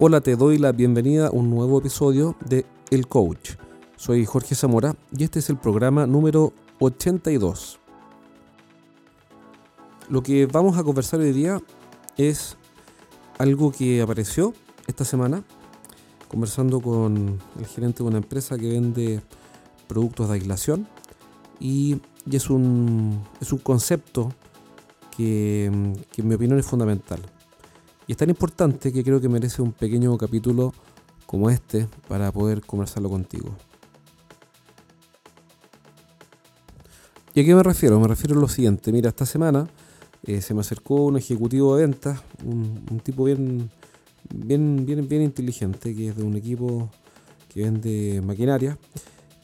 Hola, te doy la bienvenida a un nuevo episodio de El Coach. Soy Jorge Zamora y este es el programa número 82. Lo que vamos a conversar hoy día es algo que apareció esta semana conversando con el gerente de una empresa que vende productos de aislación y, es, un, es un concepto que, que en mi opinión es fundamental. Y es tan importante que creo que merece un pequeño capítulo como este para poder conversarlo contigo. ¿Y a qué me refiero? Me refiero a lo siguiente. Mira, esta semana eh, se me acercó un ejecutivo de ventas, un, tipo bien, bien, bien, bien inteligente, que es de un equipo que vende maquinaria,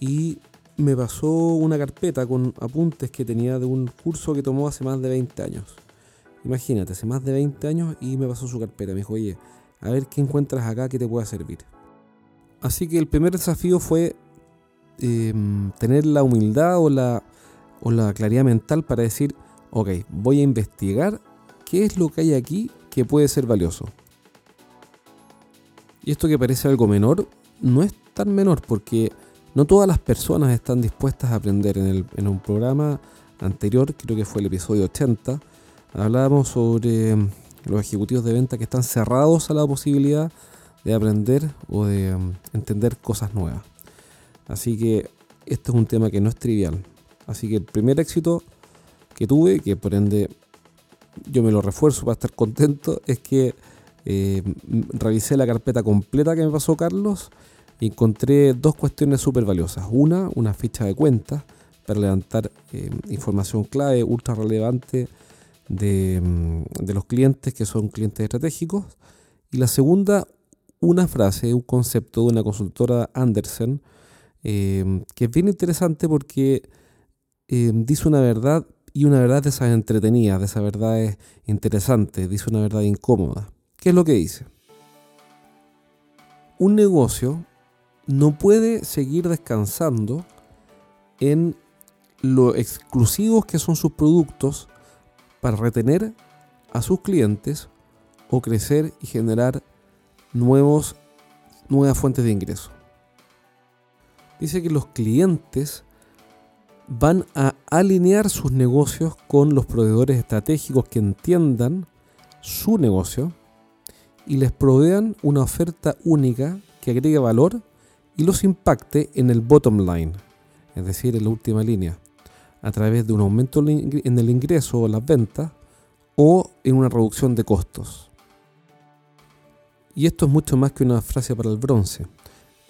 y me pasó una carpeta con apuntes que tenía de un curso que tomó hace más de 20 años. Imagínate, hace más de 20 años y me pasó su carpeta. Me dijo, oye, a ver qué encuentras acá que te pueda servir. Así que el primer desafío fue em, tener la humildad o la, o la claridad mental para decir, ok, voy a investigar qué es lo que hay aquí que puede ser valioso. Y esto que parece algo menor, no es tan menor porque no todas las personas están dispuestas a aprender. En, un programa anterior, creo que fue el episodio 80, hablábamos sobre em, los ejecutivos de venta que están cerrados a la posibilidad de aprender o de em, entender cosas nuevas. Así que este es un tema que no es trivial. Así que el primer éxito que tuve, que por ende yo me lo refuerzo para estar contento, es que eh, revisé la carpeta completa que me pasó Carlos y encontré dos cuestiones súper valiosas. Una, una ficha de cuentas para levantar eh, información clave, ultra relevante Mm, de, los clientes que son clientes estratégicos. Y la segunda, una frase, un concepto de una consultora Andersen, em, que es bien interesante porque em, dice una verdad y una verdad de esas entretenidas, de esas verdades interesantes, dice una verdad incómoda. ¿Qué es lo que dice? Un negocio no puede seguir descansando en lo exclusivos que son sus productos para retener a sus clientes o crecer y generar nuevos, nuevas fuentes de ingreso. Dice que los clientes van a alinear sus negocios con los proveedores estratégicos que entiendan su negocio y les provean una oferta única que agregue valor y los impacte en el bottom line, es decir, en la última línea a través de un aumento en el ingreso o las ventas o en una reducción de costos. Y esto es mucho más que una frase para el bronce,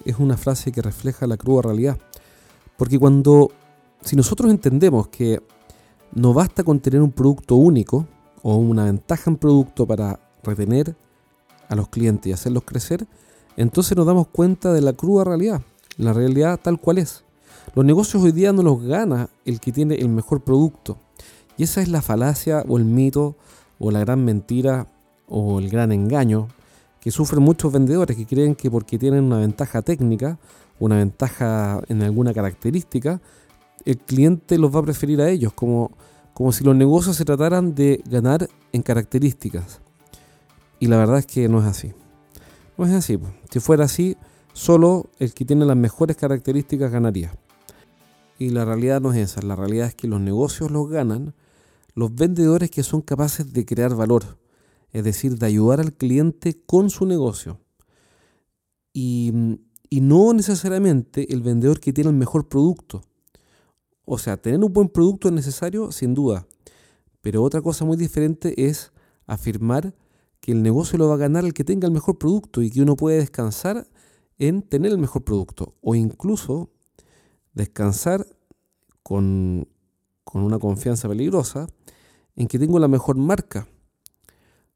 es una frase que refleja la cruda realidad. Porque cuando, si nosotros entendemos que no basta con tener un producto único o una ventaja en producto para retener a los clientes y hacerlos crecer, entonces nos damos cuenta de la cruda realidad, la realidad tal cual es. Los negocios hoy día no los gana el que tiene el mejor producto. Y esa es la falacia o el mito o la gran mentira o el gran engaño que sufren muchos vendedores que creen que porque tienen una ventaja técnica, una ventaja en alguna característica, el cliente los va a preferir a ellos, como, como si los negocios se trataran de ganar en características. Y la verdad es que no es así. No es así. Si fuera así, solo el que tiene las mejores características ganaría. Y la realidad no es esa, la realidad es que los negocios los ganan los vendedores que son capaces de crear valor, es decir, de ayudar al cliente con su negocio. Y, no necesariamente el vendedor que tiene el mejor producto. O sea, tener un buen producto es necesario, sin duda. Pero otra cosa muy diferente es afirmar que el negocio lo va a ganar el que tenga el mejor producto y que uno puede descansar en tener el mejor producto. O incluso descansar con, una confianza peligrosa en que tengo la mejor marca.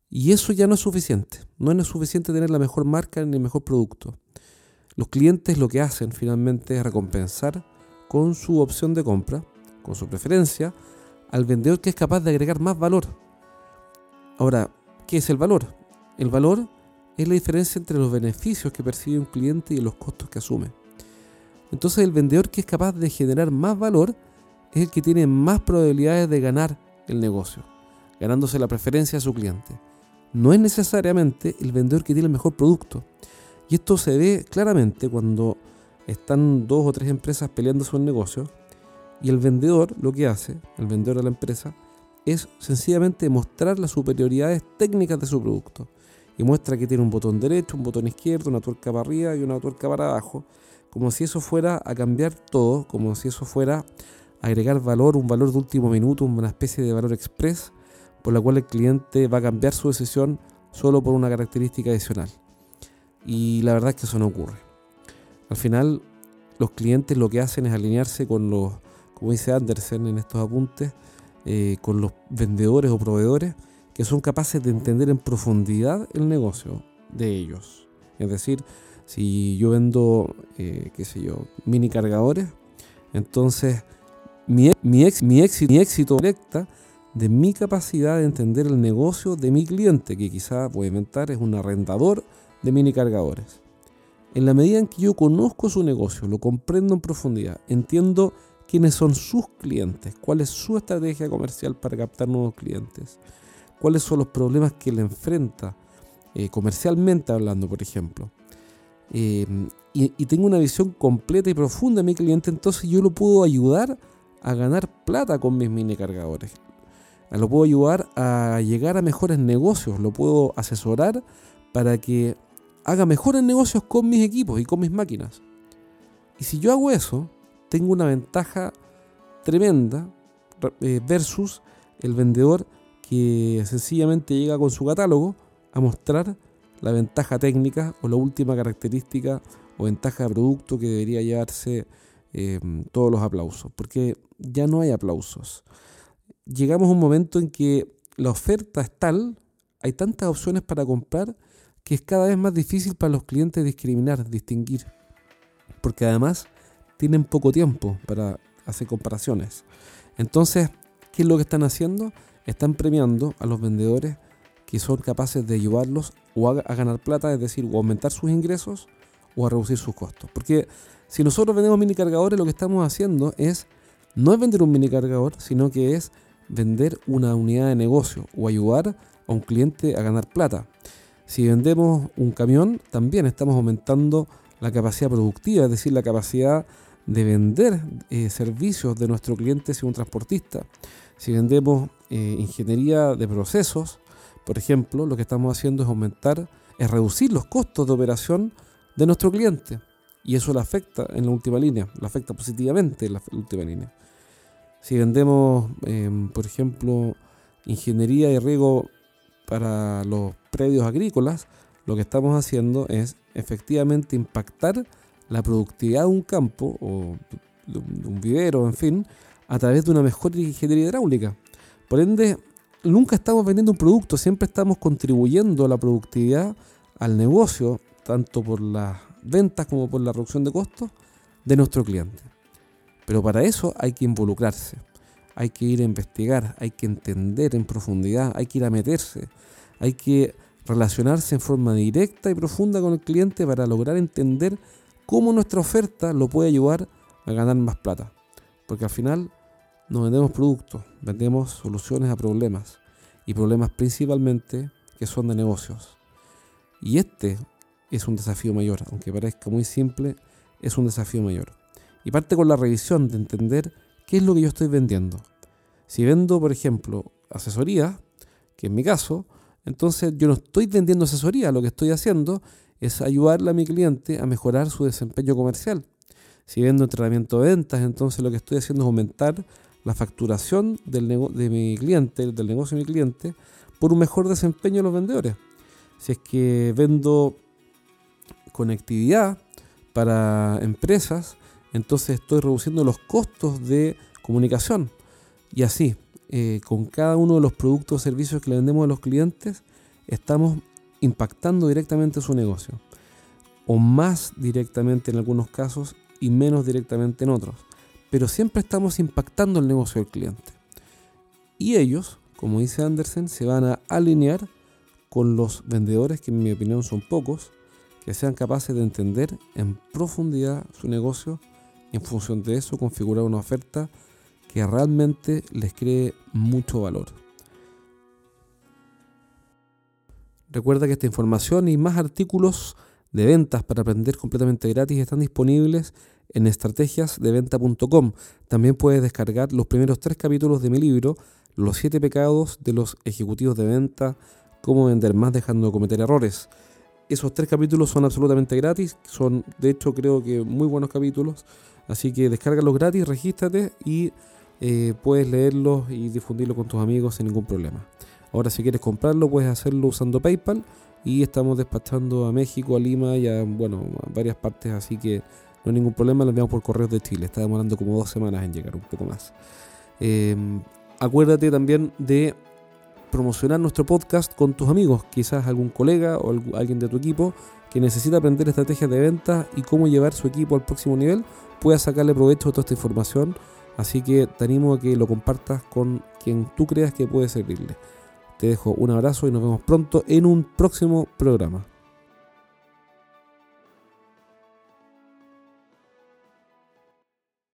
Y eso ya no es suficiente. No es suficiente tener la mejor marca ni el mejor producto. Los clientes lo que hacen finalmente es recompensar con su opción de compra, con su preferencia, al vendedor que es capaz de agregar más valor. Ahora, ¿qué es el valor? El valor es la diferencia entre los beneficios que percibe un cliente y los costos que asume. Entonces el vendedor que es capaz de generar más valor es el que tiene más probabilidades de ganar el negocio, ganándose la preferencia de su cliente. no es necesariamente el vendedor que tiene el mejor producto. Y esto se ve claramente cuando están dos o tres empresas peleando sobre el negocio y el vendedor lo que hace, el vendedor de la empresa, es sencillamente mostrar las superioridades técnicas de su producto. Y muestra que tiene un botón derecho, un botón izquierdo, una tuerca para arriba y una tuerca para abajo, como si eso fuera a cambiar todo, como si eso fuera a agregar valor, un valor de último minuto, una especie de valor express, por la cual el cliente va a cambiar su decisión solo por una característica adicional. Y la verdad es que eso no ocurre. Al final, los clientes lo que hacen es alinearse con los, como dice Andersen en estos apuntes, eh, con los vendedores o proveedores que son capaces de entender en profundidad el negocio de ellos. Es decir, si yo vendo, eh, qué sé yo, mini cargadores, entonces mi, mi, mi, éxito, mi éxito directa de mi capacidad de entender el negocio de mi cliente, que quizá a inventar es un arrendador de mini cargadores. En la medida en que yo conozco su negocio, lo comprendo en profundidad, entiendo quiénes son sus clientes, cuál es su estrategia comercial para captar nuevos clientes, cuáles son los problemas que le enfrenta eh, comercialmente hablando, por ejemplo. Eh, y, tengo una visión completa y profunda de mi cliente, entonces yo lo puedo ayudar a ganar plata con mis mini cargadores. Lo puedo ayudar a llegar a mejores negocios, lo puedo asesorar para que haga mejores negocios con mis equipos y con mis máquinas. Y si yo hago eso, tengo una ventaja tremenda eh, versus el vendedor que sencillamente llega con su catálogo a mostrar la ventaja técnica o la última característica o ventaja de producto que debería llevarse em, todos los aplausos, porque ya no hay aplausos. Llegamos a un momento en que la oferta es tal, hay tantas opciones para comprar, que es cada vez más difícil para los clientes discriminar, distinguir, porque además tienen poco tiempo para hacer comparaciones. Entonces, ¿qué es lo que están haciendo? Están premiando a los vendedores que son capaces de ayudarlos o a, ganar plata, es decir, o aumentar sus ingresos o a reducir sus costos. Porque si nosotros vendemos mini cargadores, lo que estamos haciendo es no es vender un mini cargador, sino que es vender una unidad de negocio o ayudar a un cliente a ganar plata. Si vendemos un camión, también estamos aumentando la capacidad productiva, es decir, la capacidad de vender eh, servicios de nuestro cliente si un transportista. Si vendemos eh, ingeniería de procesos, por ejemplo, lo que estamos haciendo es aumentar, es reducir los costos de operación de nuestro cliente. Y eso le afecta en la última línea, le afecta positivamente en la última línea. Si vendemos, em, por ejemplo, ingeniería y riego para los predios agrícolas, lo que estamos haciendo es efectivamente impactar la productividad de un campo o de un vivero, en fin, a través de una mejor ingeniería hidráulica. Por ende, nunca estamos vendiendo un producto, siempre estamos contribuyendo a la productividad, al negocio, tanto por las ventas como por la reducción de costos de nuestro cliente. Pero para eso hay que involucrarse, hay que ir a investigar, hay que entender en profundidad, hay que ir a meterse, hay que relacionarse en forma directa y profunda con el cliente para lograr entender cómo nuestra oferta lo puede ayudar a ganar más plata. Porque al final no vendemos productos, vendemos soluciones a problemas. Y problemas principalmente que son de negocios. Y este es un desafío mayor, aunque parezca muy simple, es un desafío mayor. Y parte con la revisión de entender qué es lo que yo estoy vendiendo. Si vendo, por ejemplo, asesoría, que en mi caso, entonces yo no estoy vendiendo asesoría, lo que estoy haciendo es ayudarle a mi cliente a mejorar su desempeño comercial. Si vendo entrenamiento de ventas, entonces lo que estoy haciendo es aumentar la facturación del de mi cliente, del negocio de mi cliente, por un mejor desempeño de los vendedores. Si es que vendo conectividad para empresas, entonces estoy reduciendo los costos de comunicación. Y así, eh, con cada uno de los productos o servicios que le vendemos a los clientes, estamos impactando directamente su negocio, o más directamente en algunos casos y menos directamente en otros, pero siempre estamos impactando el negocio del cliente. Y ellos, como dice Andersen, se van a alinear con los vendedores, que en mi opinión son pocos, que sean capaces de entender en profundidad su negocio y en función de eso configurar una oferta que realmente les cree mucho valor. Recuerda que esta información y más artículos de ventas para aprender completamente gratis están disponibles en estrategiasdeventa.com. También puedes descargar los primeros tres capítulos de mi libro, Los siete pecados de los ejecutivos de venta, cómo vender más dejando de cometer errores. Esos tres capítulos son absolutamente gratis, son de hecho creo que muy buenos capítulos, así que descárgalos gratis, regístrate y eh, puedes leerlos y difundirlo con tus amigos sin ningún problema. Ahora si quieres comprarlo puedes hacerlo usando PayPal y estamos despachando a México, a Lima y a, bueno, a varias partes, así que no hay ningún problema, lo enviamos por correo de Chile, está demorando como dos semanas en llegar, un poco más. Em, acuérdate también de promocionar nuestro podcast con tus amigos, quizás algún colega o alguien de tu equipo que necesita aprender estrategias de venta y cómo llevar su equipo al próximo nivel, pueda sacarle provecho de toda esta información. Así que te animo a que lo compartas con quien tú creas que puede servirle. Te dejo un abrazo y nos vemos pronto en un próximo programa.